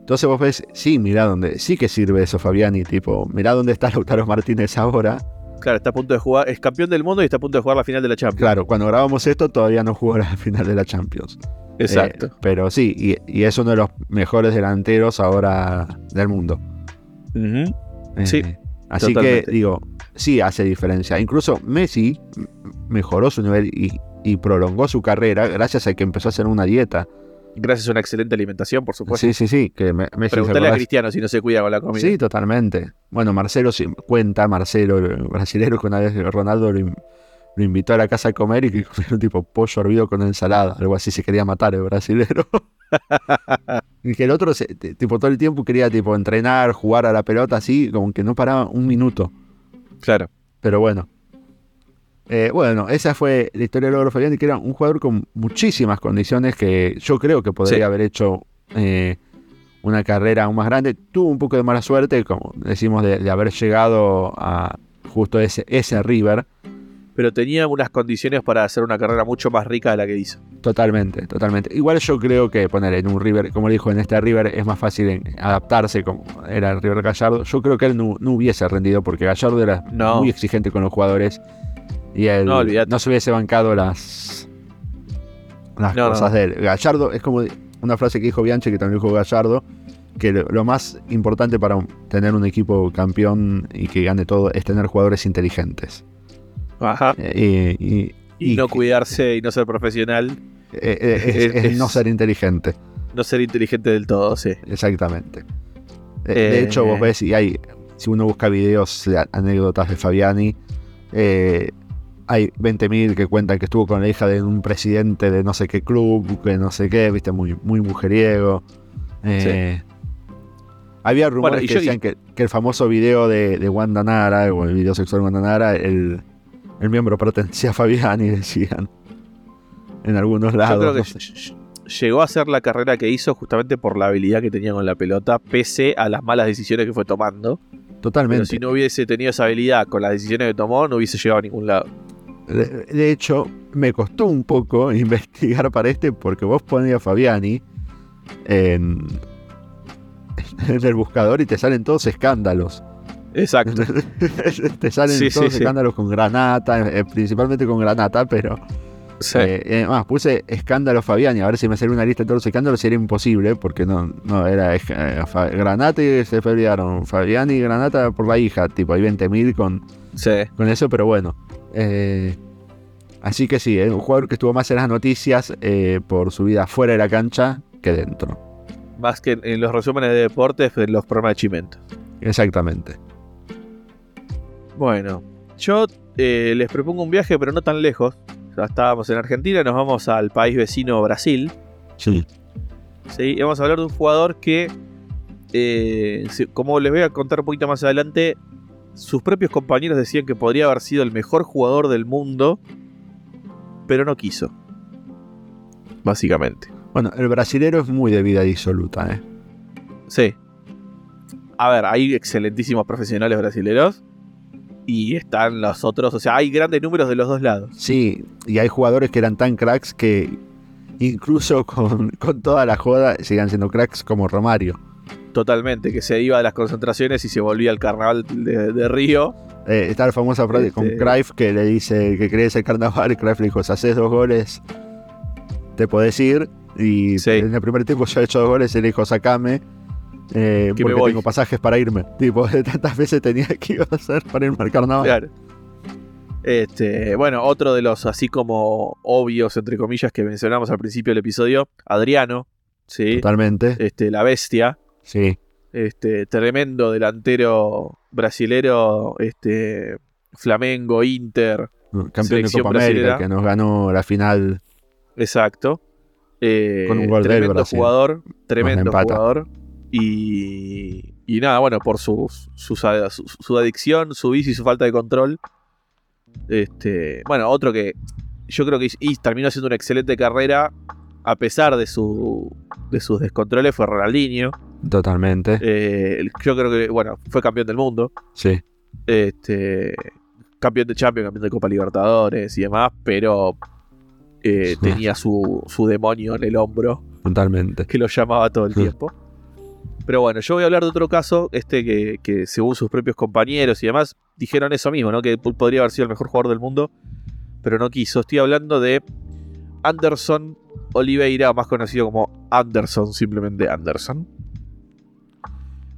entonces vos ves, sí, mira dónde, sí que sirve eso Fabiani, tipo, mira dónde está Lautaro Martínez ahora, Claro, está a punto de jugar, es campeón del mundo y está a punto de jugar la final de la Champions. Claro, cuando grabamos esto todavía no jugó la final de la Champions. Exacto. Eh, pero sí, y, es uno de los mejores delanteros ahora del mundo. Sí. Así que digo, sí hace diferencia. Incluso Messi mejoró su nivel y, y prolongó su carrera gracias a que empezó a hacer una dieta. Gracias a una excelente alimentación, por supuesto. Sí, sí, sí. Que Preguntale a Cristiano si no se cuida con la comida. Sí, totalmente. Bueno, Marcelo cuenta, Marcelo, el brasileño, que una vez Ronaldo lo, invitó a la casa a comer y que comió un tipo pollo hervido con ensalada. Algo así se quería matar el brasilero. y que el otro, tipo, todo el tiempo quería tipo entrenar, jugar a la pelota así, como que no paraba un minuto. Claro. Pero bueno, eh, bueno, esa fue la historia de Logro Fabiani, que era un jugador con muchísimas condiciones que yo creo que podría haber hecho eh, una carrera aún más grande. Tuvo un poco de mala suerte, como decimos, de, haber llegado a justo ese, ese River. Pero tenía unas condiciones para hacer una carrera mucho más rica de la que hizo. Totalmente, totalmente. Igual yo creo que poner en un River, como dijo, en este River es más fácil adaptarse como era el River Gallardo. Yo creo que él no, hubiese rendido porque Gallardo era muy exigente con los jugadores y él no, se hubiese bancado las, las cosas de él. Gallardo es como una frase que dijo Bianchi, que también dijo Gallardo, que lo, más importante para tener un equipo campeón y que gane todo es tener jugadores inteligentes. Ajá. Eh, y, no cuidarse y no ser profesional. Eh, eh, es, no ser inteligente. No ser inteligente del todo, sí. Exactamente. De, hecho, vos ves, y hay, si uno busca videos de anécdotas de Fabiani, hay 20.000 que cuentan que estuvo con la hija de un presidente de no sé qué club, que no sé qué, viste, muy, muy mujeriego. Eh, había rumores que decían que, el famoso video de, de, Wanda Nara, o el video sexual de Wanda Nara, el, miembro pertenecía a Fabiani, decían. En algunos lados. Yo creo que llegó a hacer la carrera que hizo justamente por la habilidad que tenía con la pelota, pese a las malas decisiones que fue tomando. Totalmente. Pero si no hubiese tenido esa habilidad con las decisiones que tomó, no hubiese llegado a ningún lado. De, hecho, me costó un poco investigar para este porque vos ponías Fabiani en, el buscador y te salen todos escándalos. Exacto. te salen todos escándalos con granata, eh, principalmente con granata, pero. Sí. Eh, más, puse escándalo Fabiani, a ver si me sale una lista de todos los escándalos, sería imposible, porque no, no era eh, Granata y se pelearon. Fabiani y Granata por la hija, tipo, hay 20.000 con, con eso, pero bueno. Eh, así que sí, es un jugador que estuvo más en las noticias eh, por su vida fuera de la cancha que dentro. Más que en los resúmenes de deportes, en los programas de Chimento. Exactamente. Bueno, yo eh, les propongo un viaje, pero no tan lejos. Ya estábamos en Argentina, nos vamos al país vecino Brasil. Sí. Sí, vamos a hablar de un jugador que, como les voy a contar un poquito más adelante, sus propios compañeros decían que podría haber sido el mejor jugador del mundo, pero no quiso. Básicamente. Bueno, el brasilero es muy de vida disoluta, ¿eh? Sí. A ver, hay excelentísimos profesionales brasileros y están los otros, o sea, hay grandes números de los dos lados. Sí, y hay jugadores que eran tan cracks que incluso con, con toda la joda sigan siendo cracks como Romario. Totalmente, que se iba a las concentraciones y se volvía al carnaval de, Río. Eh, está la famosa frase con este, Cruyff que le dice que crees el carnaval y Cruyff le dijo, si haces dos goles, te podés ir. Y en el primer tiempo ya he hecho dos goles y le dijo, sacame. Eh, porque tengo pasajes para irme. Tipo, tantas veces tenía que ir a hacer para irme al carnaval. Este, bueno, otro de los así como obvios, entre comillas, que mencionamos al principio del episodio, Adriano. ¿sí? Totalmente. Este, la bestia. Sí. Este, tremendo delantero brasilero, este, Flamengo, Inter. Campeón de Copa América que nos ganó la final. Exacto. Eh, Con un gol tremendo jugador, tremendo jugador. Y, y nada, bueno, por su, su, su, adicción, su vicio y su falta de control. Este, bueno, otro que yo creo que terminó haciendo una excelente carrera a pesar de, su, de sus descontroles fue Ronaldinho. Totalmente. Eh, yo creo que, bueno, fue campeón del mundo. Sí. Este, campeón de Champions, campeón de Copa Libertadores y demás, pero eh, tenía su, su, demonio en el hombro. Totalmente. Que lo llamaba todo el tiempo. Pero bueno, yo voy a hablar de otro caso, este que, que, según sus propios compañeros y demás, dijeron eso mismo, ¿no? Que podría haber sido el mejor jugador del mundo, pero no quiso. Estoy hablando de Anderson Oliveira, más conocido como Anderson, simplemente Anderson.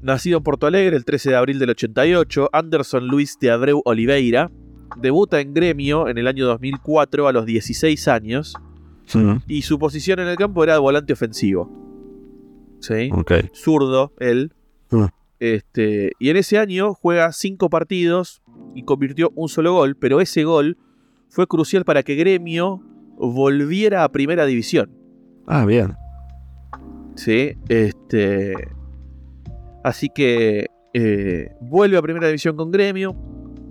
Nacido en Porto Alegre el 13 de abril del 88, Anderson Luis de Abreu Oliveira debuta en gremio en el año 2004 a los 16 años y su posición en el campo era de volante ofensivo. ¿Sí? Zurdo, él. Este, y en ese año juega 5 partidos y convirtió un solo gol, pero ese gol fue crucial para que Gremio volviera a primera división. Ah, bien. Sí, este. Así que eh, vuelve a primera división con Gremio.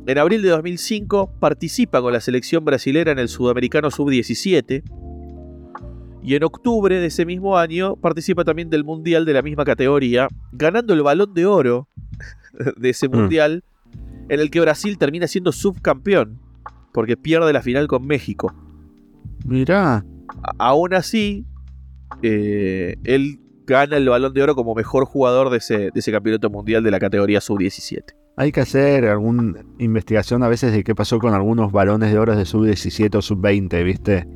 En abril de 2005 participa con la selección brasilera en el Sudamericano Sub-17. Y en octubre de ese mismo año participa también del Mundial de la misma categoría, ganando el balón de oro de ese mm. Mundial, en el que Brasil termina siendo subcampeón, porque pierde la final con México. Mirá. aún así, eh, él gana el balón de oro como mejor jugador de ese, de ese campeonato mundial de la categoría sub-17. Hay que hacer alguna investigación a veces de qué pasó con algunos balones de oro de sub-17 o sub-20, ¿viste?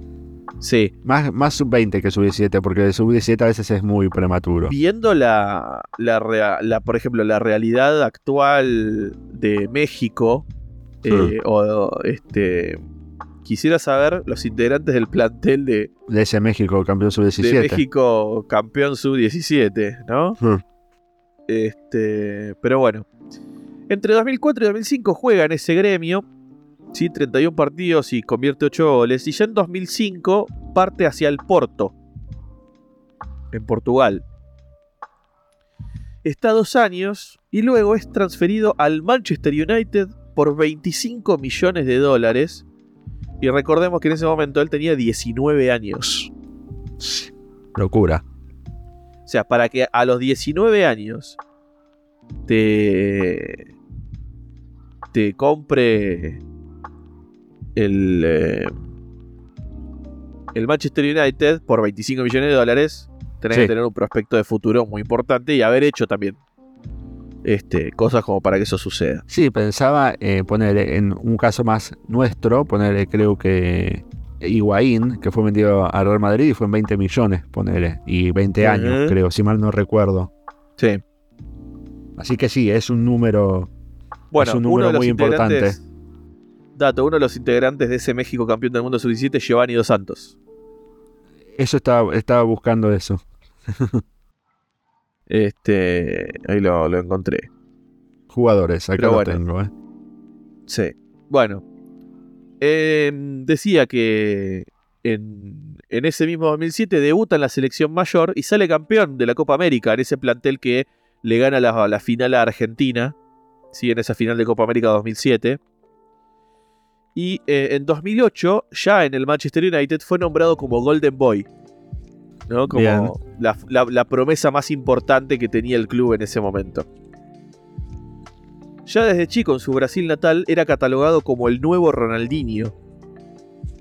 Sí. Más, más sub-20 que sub-17, porque el sub-17 a veces es muy prematuro. Viendo la, la, por ejemplo, la realidad actual de México, eh, o este, quisiera saber los integrantes del plantel de... De ese México campeón sub-17. De México campeón sub-17, ¿no? Este, pero bueno. Entre 2004 y 2005 juega en ese gremio ¿sí? 31 partidos y convierte 8 goles. Y ya en 2005 parte hacia el Porto, en Portugal. Está dos años y luego es transferido al Manchester United por 25 millones de dólares. Y recordemos que en ese momento él tenía 19 años. Locura. O sea, para que a los 19 años te, te compre el, eh, el Manchester United por 25 millones de dólares, tenés que tener un prospecto de futuro muy importante y haber hecho también este, cosas como para que eso suceda. Sí, pensaba eh, poner en un caso más nuestro, poner creo que Higuaín, que fue vendido a Real Madrid y fue en 20 millones, ponerle, y 20 años, creo, si mal no recuerdo. Sí. Así que sí, es un número, bueno, es un número muy importante Dato, uno de los integrantes de ese México campeón del mundo sub-17 Giovanni Dos Santos. Eso estaba, estaba buscando eso. este, ahí lo, encontré. Jugadores, acá lo tengo, ¿eh? Sí. Bueno. Em, decía que en, ese mismo 2007 debuta en la selección mayor y sale campeón de la Copa América en ese plantel que le gana la, la final a Argentina. Sí, en esa final de Copa América 2007. Y eh, en 2008, ya en el Manchester United, fue nombrado como Golden Boy. ¿no? Como la, promesa más importante que tenía el club en ese momento. Ya desde chico en su Brasil natal era catalogado como el nuevo Ronaldinho.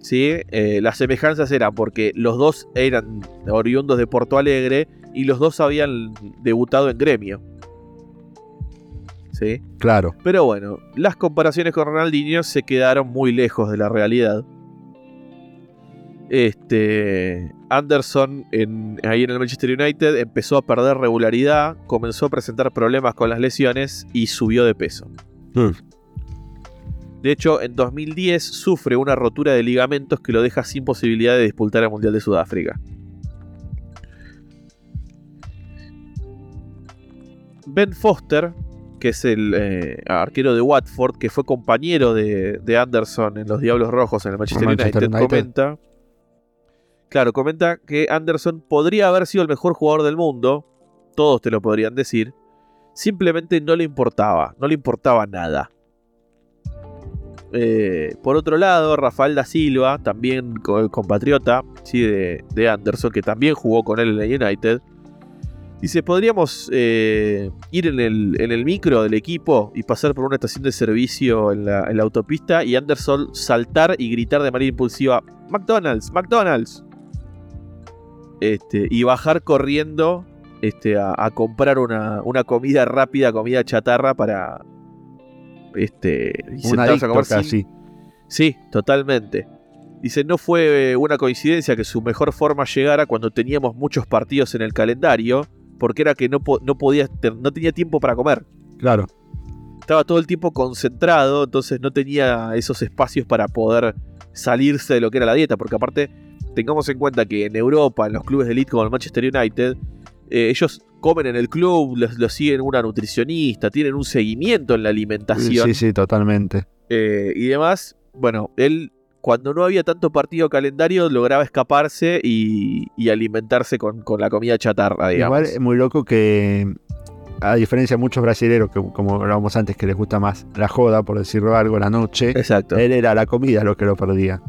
¿Sí? Eh, las semejanzas eran porque los dos eran oriundos de Porto Alegre y los dos habían debutado en gremio. Claro. Pero bueno, las comparaciones con Ronaldinho se quedaron muy lejos de la realidad. Este, Anderson ahí en el Manchester United empezó a perder regularidad, comenzó a presentar problemas con las lesiones y subió de peso. Hmm. De hecho, en 2010 sufre una rotura de ligamentos que lo deja sin posibilidad de disputar el Mundial de Sudáfrica. Ben Foster, que es el eh, arquero de Watford, que fue compañero de, Anderson en los Diablos Rojos en el Manchester, United, comenta. Claro, comenta que Anderson podría haber sido el mejor jugador del mundo, todos te lo podrían decir, simplemente no le importaba, no le importaba nada. Eh, por otro lado, Rafael da Silva, también compatriota ¿sí? de, de, Anderson, que también jugó con él en el United, Dice, podríamos eh, ir en el, micro del equipo y pasar por una estación de servicio en la, autopista y Anderson saltar y gritar de manera impulsiva, McDonald's, McDonald's. Este, y bajar corriendo este, a, comprar una, comida rápida, comida chatarra para... Este, y Sí, totalmente. Dice, no fue una coincidencia que su mejor forma llegara cuando teníamos muchos partidos en el calendario porque era que no, no podía, no tenía tiempo para comer. Claro. Estaba todo el tiempo concentrado, entonces no tenía esos espacios para poder salirse de lo que era la dieta, porque aparte tengamos en cuenta que en Europa, en los clubes de elite como el Manchester United, eh, ellos comen en el club, los, siguen una nutricionista, tienen un seguimiento en la alimentación. Sí, sí, totalmente. Eh, y demás, bueno, él cuando no había tanto partido calendario, lograba escaparse y, alimentarse con, la comida chatarra, digamos. Igual es muy loco que, a diferencia de muchos brasileños, que como hablábamos antes, que les gusta más la joda, por decirlo algo, la noche, Exacto. él era la comida lo que lo perdía.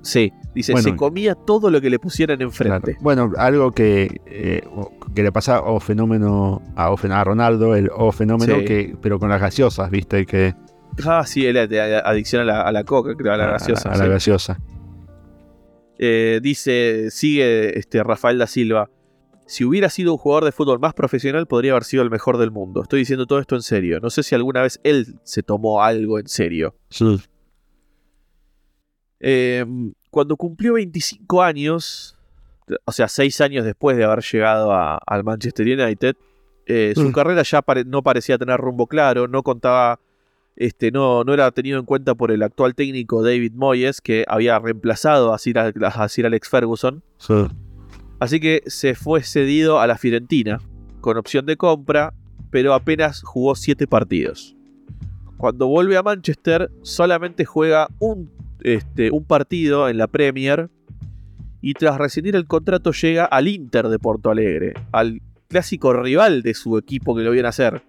Sí, dice, se comía todo lo que le pusieran enfrente. Bueno, algo que, eh, que le pasa o fenómeno a, a Ronaldo, el o fenómeno, que, pero con las gaseosas, ¿viste? Que, ah, sí, él adicción a la, coca, creo, a la gaseosa. A, la gaseosa. Eh, dice, sigue este, Rafael da Silva. Si hubiera sido un jugador de fútbol más profesional, podría haber sido el mejor del mundo. Estoy diciendo todo esto en serio. No sé si alguna vez él se tomó algo en serio. Sí. Em, cuando cumplió 25 años, o sea, 6 años después de haber llegado al Manchester United, eh, su mm. carrera ya no parecía tener rumbo claro, no contaba, este, no, no era tenido en cuenta por el actual técnico David Moyes, que había reemplazado a Sir, Alex Ferguson. Así que se fue cedido a la Fiorentina, con opción de compra, pero apenas jugó 7 partidos. Cuando vuelve a Manchester, solamente juega un este, un partido en la Premier y tras rescindir el contrato llega al Inter de Porto Alegre, al clásico rival de su equipo que lo viene a hacer,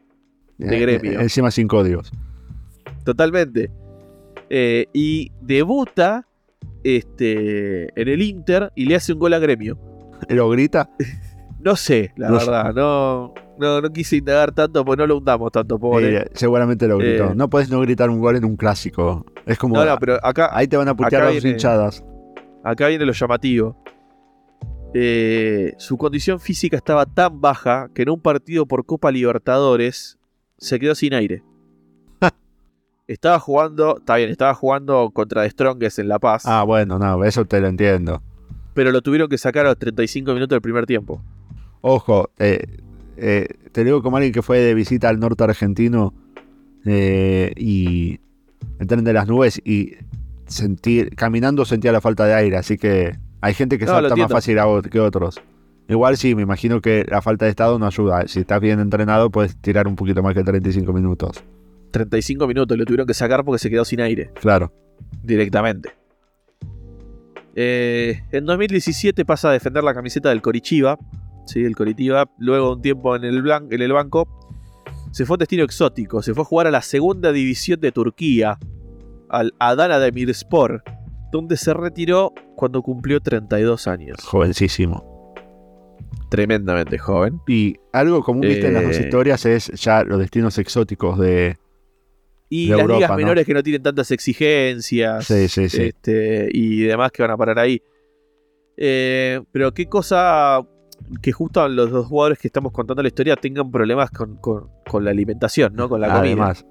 de eh, gremio. Eh, encima sin códigos. Totalmente. Eh, y debuta este, en el Inter y le hace un gol a gremio. ¿Lo grita? no sé, la verdad, no, no, quise indagar tanto porque no lo hundamos tanto, pobre. seguramente lo gritó. no puedes no gritar un gol en un clásico. Es como. No, no, pero acá. Ahí te van a putear las hinchadas. Acá viene lo llamativo. Eh, su condición física estaba tan baja que en un partido por Copa Libertadores se quedó sin aire. Estaba jugando, está bien, estaba jugando contra The Strongest en La Paz. Ah, bueno, no, eso te lo entiendo. Pero lo tuvieron que sacar a los 35 minutos del primer tiempo. Ojo, eh, eh, te digo como alguien que fue de visita al norte argentino y el de las nubes y sentir, caminando sentía la falta de aire, así que hay gente que salta más fácil que otros. Igual sí, me imagino que la falta de estado no ayuda. Si estás bien entrenado, puedes tirar un poquito más que 35 minutos. 35 minutos, lo tuvieron que sacar porque se quedó sin aire. Claro. Directamente. Eh, en 2017 pasa a defender la camiseta del Corichiva. Sí, el Coritiba. Luego de un tiempo en el, en el banco, se fue a destino exótico, se fue a jugar a la segunda división de Turquía, al Adana Demirspor, donde se retiró cuando cumplió 32 años. Jovencísimo. Tremendamente joven. Y algo común viste en las dos eh, historias es ya los destinos exóticos de. Y las ligas menores que no tienen tantas exigencias. Sí, sí, sí. Este, y demás que van a parar ahí. Eh, pero qué cosa que justo los dos jugadores que estamos contando la historia tengan problemas con, la alimentación, ¿no? Con la comida. Además,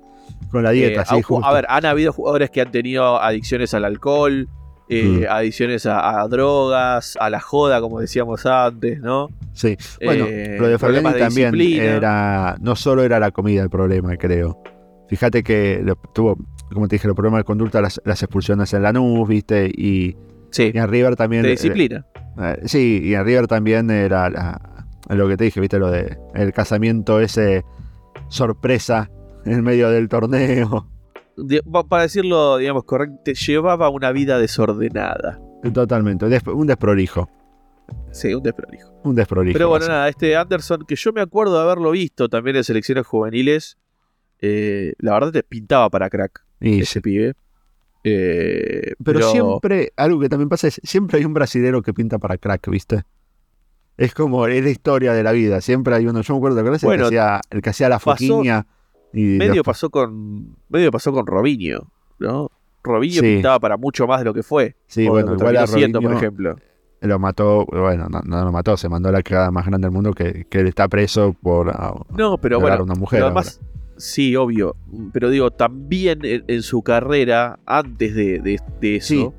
con la dieta, eh, sí, A ver, han habido jugadores que han tenido adicciones al alcohol, eh, mm. adicciones a, drogas, a la joda, como decíamos antes, ¿no? Sí, bueno, lo de Fernández también era, no solo era la comida el problema, creo. Fíjate que tuvo, como te dije, los problemas de conducta, las, expulsiones en la nube, ¿viste? Y, sí, y en River también... De disciplina. Eh, sí, y en River también era lo que te dije, viste, lo de el casamiento ese sorpresa en medio del torneo. para decirlo, digamos, correcto, llevaba una vida desordenada. Totalmente, un desprolijo. Sí, un desprolijo. Un desprolijo. Pero bueno, nada, este Anderson, que yo me acuerdo de haberlo visto también en selecciones juveniles, eh, la verdad te pintaba para crack ese pibe. Eh, pero, siempre, algo que también pasa es, siempre hay un brasilero que pinta para crack, ¿viste? Es como, es la historia de la vida, siempre hay uno, yo me acuerdo, ¿te acuerdas? el, que hacía, el que hacía la foquiña. Y medio, pasó con, medio pasó con Robinho, ¿no? Robinho pintaba para mucho más de lo que fue. Sí, bueno, igual a Robinho, por ejemplo. Lo mató, bueno, no, lo mató, se mandó la cagada más grande del mundo que, que él está preso por no, pero bueno, una mujer. además, Sí, obvio. Pero digo, también en, su carrera, antes de, de, eso.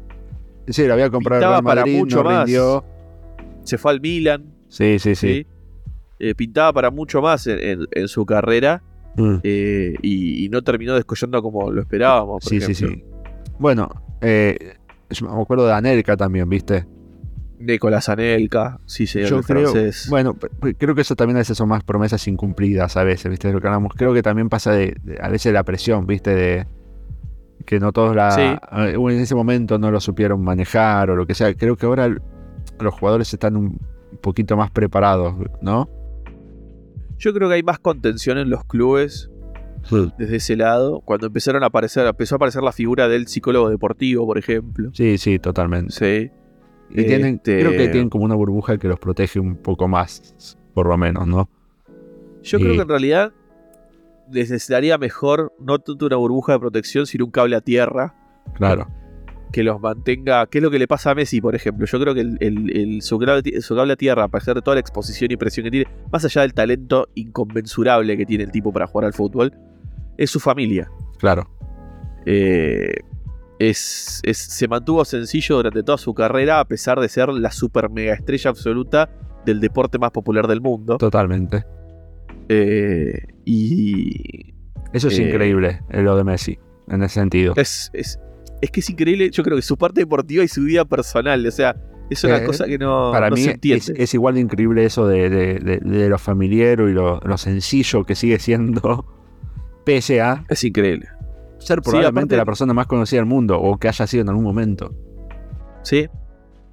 Sí. sí, lo había comprado el Madrid, para mucho más. Se fue al Milan. Sí, sí, sí. Eh, pintaba para mucho más en, su carrera. Mm. Eh, y, no terminó descollando como lo esperábamos. sí, sí, sí. Bueno, eh, me acuerdo de Anelka también, ¿viste? Nicolás Anelka, sí, señor Yo creo, Bueno, creo que eso también a veces son más promesas incumplidas a veces, ¿viste? Lo que hablamos. Creo que también pasa de, a veces la presión, ¿viste? De que no todos la en ese momento no lo supieron manejar o lo que sea. Creo que ahora los jugadores están un poquito más preparados, ¿no? Yo creo que hay más contención en los clubes desde ese lado. Cuando empezaron a aparecer, empezó a aparecer la figura del psicólogo deportivo, por ejemplo. Sí, sí, totalmente. Sí. Y tienen, este creo que tienen como una burbuja que los protege un poco más, por lo menos, ¿no? Yo creo que en realidad les necesitaría mejor no tanto una burbuja de protección, sino un cable a tierra. Claro. Que los mantenga. ¿Qué es lo que le pasa a Messi, por ejemplo? Yo creo que el, su, cable, a tierra, a pesar de toda la exposición y presión que tiene, más allá del talento inconmensurable que tiene el tipo para jugar al fútbol, es su familia. Claro. Eh, es, se mantuvo sencillo durante toda su carrera, a pesar de ser la super mega estrella absoluta del deporte más popular del mundo. Totalmente. Eh, y. Eso es eh, increíble, lo de Messi, en ese sentido. Es, es, que es increíble, yo creo que su parte deportiva y su vida personal, o sea, es una cosa que no, para mí se entiende. Es, es, igual de increíble eso de, de, lo familiar y lo, sencillo que sigue siendo PSA. Es increíble. Ser probablemente la persona más conocida del mundo o que haya sido en algún momento. Sí,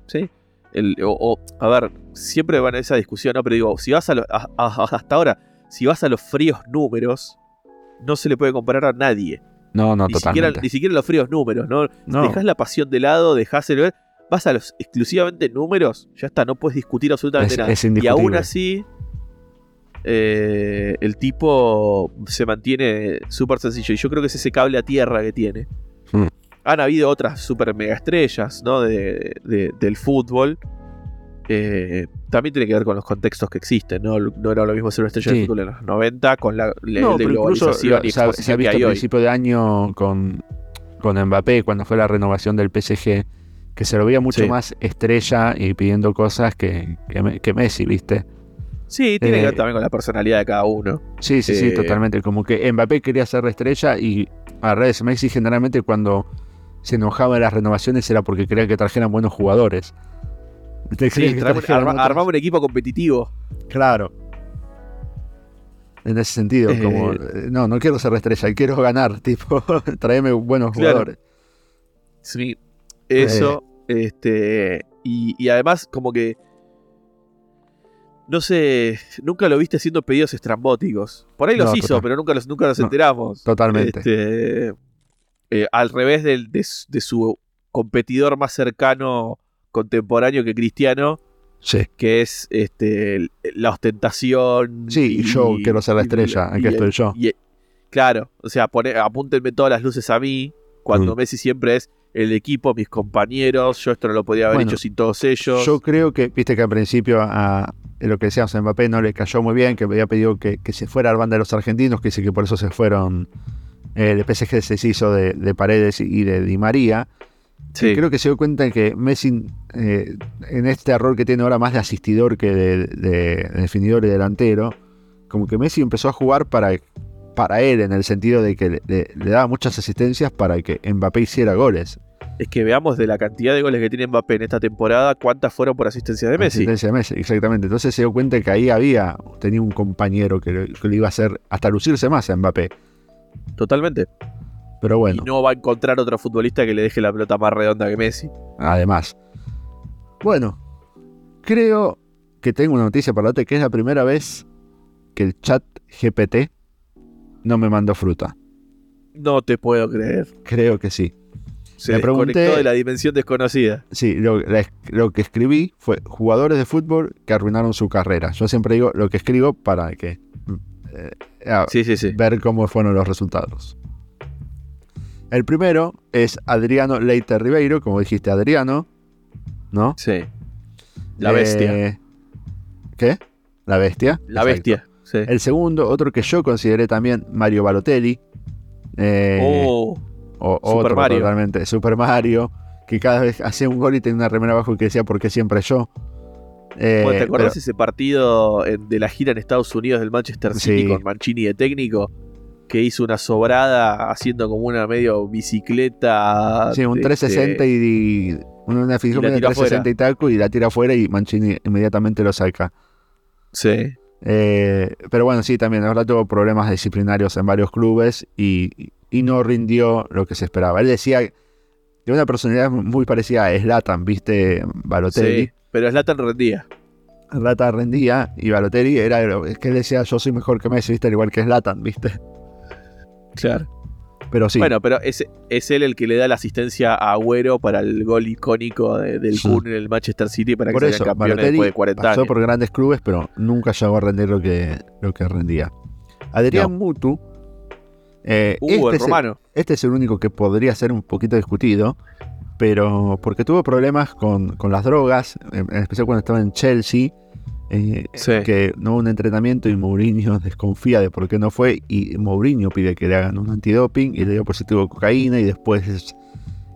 sí. o, a ver, siempre van a esa discusión, ¿no? Pero digo, si vas a, hasta ahora, si vas a los fríos números, no se le puede comparar a nadie. No, no, ni totalmente. Siquiera, ni siquiera los fríos números, ¿no? no. Dejas la pasión de lado, dejas el ver, vas a los exclusivamente números, ya está, no puedes discutir absolutamente nada. y aún así, eh, el tipo se mantiene súper sencillo. Y yo creo que es ese cable a tierra que tiene. Hmm. Han habido otras super mega estrellas, ¿no? del fútbol eh, también tiene que ver con los contextos que existen, ¿no? No era lo mismo ser una estrella de fútbol en los 90 con la, no, de globalización y se, se ha visto a principio de año con, con Mbappé, cuando fue la renovación del PSG, que se lo veía mucho más estrella y pidiendo cosas que, que, Messi, ¿viste? Sí, tiene que ver eh, también con la personalidad de cada uno. Sí, sí, sí, eh, totalmente. Como que Mbappé quería ser la estrella y a redes Messi generalmente cuando se enojaba en las renovaciones era porque quería que trajeran buenos jugadores. Sí, armamos un equipo competitivo. Claro. En ese sentido, eh, como, no, no quiero ser estrella, quiero ganar, tipo, tráeme buenos jugadores. Sí, eso, este, y, además como que, no sé, nunca lo viste haciendo pedidos estrambóticos. Por ahí los hizo, pero nunca los, nunca los enteramos. Totalmente. Este, al revés de, su competidor más cercano contemporáneo que cristiano. Sí. Que es este, la ostentación. Sí, y, yo quiero ser la estrella, aquí estoy yo. claro, o sea, apúntenme todas las luces a mí, cuando mm. Messi siempre es el equipo, mis compañeros, yo esto no lo podía haber hecho sin todos ellos. Yo creo que, viste que al principio a, lo que decíamos a Mbappé no le cayó muy bien, que había pedido que, se fuera al banda de los argentinos, que dice que por eso se fueron, eh, el PSG se hizo de, de Paredes y de Di María. Creo que se dio cuenta que Messi, eh, en este error que tiene ahora más de asistidor que de, definidor y delantero, como que Messi empezó a jugar para, para él, en el sentido de que le, daba muchas asistencias para que Mbappé hiciera goles. Es que veamos de la cantidad de goles que tiene Mbappé en esta temporada, cuántas fueron por asistencia de Messi. Asistencia de Messi, exactamente. Entonces se dio cuenta que ahí había, tenía un compañero que, que le iba a hacer hasta lucirse más a Mbappé. Totalmente. Pero bueno. Y no va a encontrar otro futbolista que le deje la pelota más redonda que Messi. Además. Bueno, creo que tengo una noticia para darte que es la primera vez que el chat GPT no me mandó fruta. No te puedo creer. Creo que sí. Se me pregunté de la dimensión desconocida. Sí, lo, que escribí fue jugadores de fútbol que arruinaron su carrera. Yo siempre digo lo que escribo para que eh, sí, sí, sí. ver cómo fueron los resultados. El primero es Adriano Leite Ribeiro, como dijiste, Adriano, ¿no? Sí. La bestia. Eh, ¿Qué? La bestia. La bestia, sí. El segundo, otro que yo consideré también, Mario Balotelli. Eh, oh, o, Super otro Mario. totalmente, Super Mario, que cada vez hacía un gol y tenía una remera abajo que decía, porque siempre yo? Eh, ¿Te acordás ese partido de la gira en Estados Unidos del Manchester City con Mancini de técnico? que hizo una sobrada haciendo como una medio bicicleta. Sí, un 360 este, y, una figura de 360 y taco y la tira afuera y Mancini inmediatamente lo saca. Sí. Eh, pero bueno, sí, también ahora tuvo problemas disciplinarios en varios clubes y, no rindió lo que se esperaba. Él decía que una personalidad muy parecida a Slatan, ¿viste? Balotelli. Sí, pero Slatan rendía. Slatan rendía y Balotelli era es que él decía yo soy mejor que Messi, ¿viste? Al igual que Slatan, ¿viste? Claro. Pero sí. Bueno, pero es, es él el que le da la asistencia a Agüero para el gol icónico del Kun en el Manchester City para que se sean campeones después de 40 pasó por grandes clubes, pero nunca llegó a rendir lo que, lo que rendía. Adrián Mutu. Eh, uh, este, es el, este es el único que podría ser un poquito discutido, pero porque tuvo problemas con, con las drogas, en especial cuando estaba en Chelsea eh, que no hubo un entrenamiento y Mourinho desconfía de por qué no fue y Mourinho pide que le hagan un antidoping y le dio positivo de cocaína y después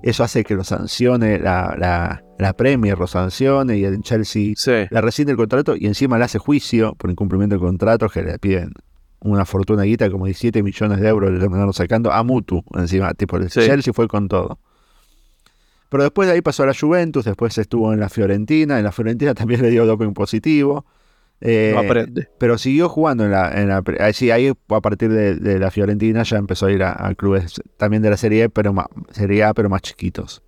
eso hace que lo sancione la, la, Premier, lo sancione y en Chelsea la rescinde el contrato y encima le hace juicio por incumplimiento del contrato que le piden una fortuna guita como 17 millones de euros le terminaron sacando a Mutu encima, tipo el Chelsea fue con todo. Pero después de ahí pasó a la Juventus, después estuvo en la Fiorentina, en la Fiorentina también le dio doping positivo. Eh, no aprende. Pero siguió jugando en la, en sí, ahí a partir de, la Fiorentina ya empezó a ir a, clubes también de la Serie, pero más, Serie A, pero más chiquitos.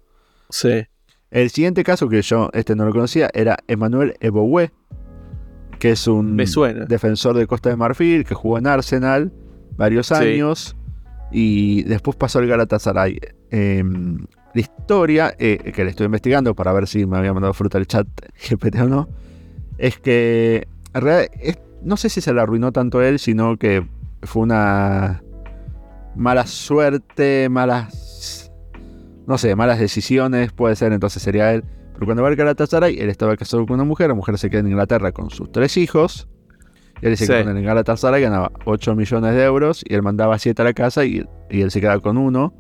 Sí. El siguiente caso que yo este no lo conocía era Emmanuel Eboué, que es un defensor de Costa de Marfil, que jugó en Arsenal varios años y después pasó al Galatasaray. Eh, la historia, eh, que le estoy investigando para ver si me había mandado fruta el chat GPT o no, es que en realidad no sé si se le arruinó tanto él, sino que fue una mala suerte, malas, no sé, malas decisiones, puede ser, entonces sería él. Pero cuando va al Galatasaray, él estaba casado con una mujer, la mujer se queda en Inglaterra con sus tres hijos. Él se queda en Galatasaray, ganaba 8 millones de euros y él mandaba 7 a la casa y, y él se queda con uno.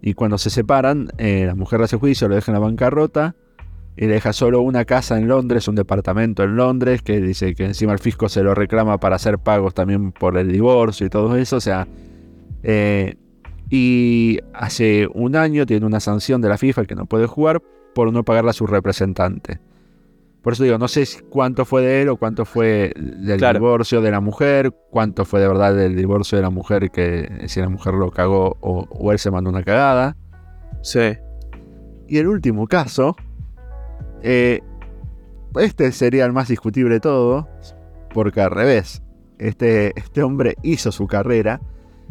Y cuando se separan, eh, la mujer hace juicio, lo deja en la bancarrota y le deja solo una casa en Londres, un departamento en Londres, que dice que encima el fisco se lo reclama para hacer pagos también por el divorcio y todo eso. O sea, eh, y hace un año tiene una sanción de la FIFA que no puede jugar por no pagarle a su representante. Por eso digo, no sé cuánto fue de él o cuánto fue del divorcio de la mujer, cuánto fue de verdad del divorcio de la mujer, que si la mujer lo cagó o, él se mandó una cagada. Sí. Y el último caso, eh, este sería el más discutible de todo, porque al revés, este, este hombre hizo su carrera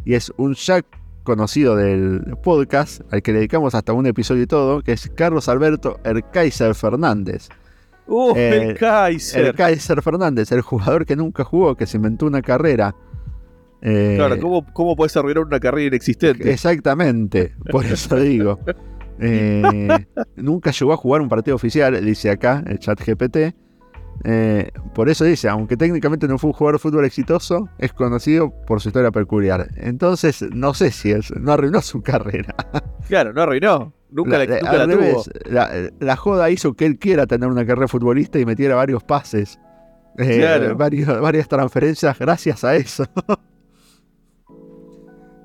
y es un Jack conocido del podcast, al que le dedicamos hasta un episodio y todo, que es Carlos Alberto Erkaiser Fernández. Uh, el, Kaiser. El Kaiser Fernández, el jugador que nunca jugó, que se inventó una carrera. Eh, claro, ¿cómo, ¿cómo puedes arruinar una carrera inexistente? Exactamente, por eso digo. Eh, nunca llegó a jugar un partido oficial, dice acá el chat GPT. Eh, por eso dice, aunque técnicamente no fue un jugador de fútbol exitoso, es conocido por su historia peculiar. Entonces, no sé si es, no arruinó su carrera. Claro, no arruinó. Nunca la, tuvo. La, joda hizo que él quiera tener una carrera futbolista y metiera varios pases. Eh, varias transferencias gracias a eso.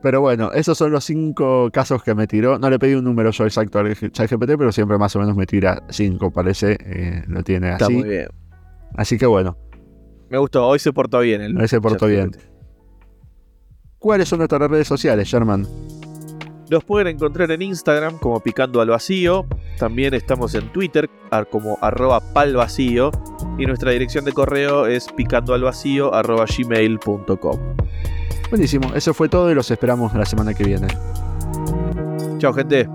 Pero bueno, esos son los cinco casos que me tiró. No le pedí un número yo exacto al ChatGPT, pero siempre más o menos me tira cinco, parece. Eh, lo tiene así. Está muy bien. Así que bueno. Me gustó, hoy se portó bien. El hoy se portó bien. ¿Cuáles son nuestras redes sociales, Sherman? Los pueden encontrar en Instagram como Picando al Vacío. También estamos en Twitter como arroba palvacío. Y nuestra dirección de correo es picandoalvacío arroba gmail.com. Buenísimo, eso fue todo y los esperamos la semana que viene. Chao gente.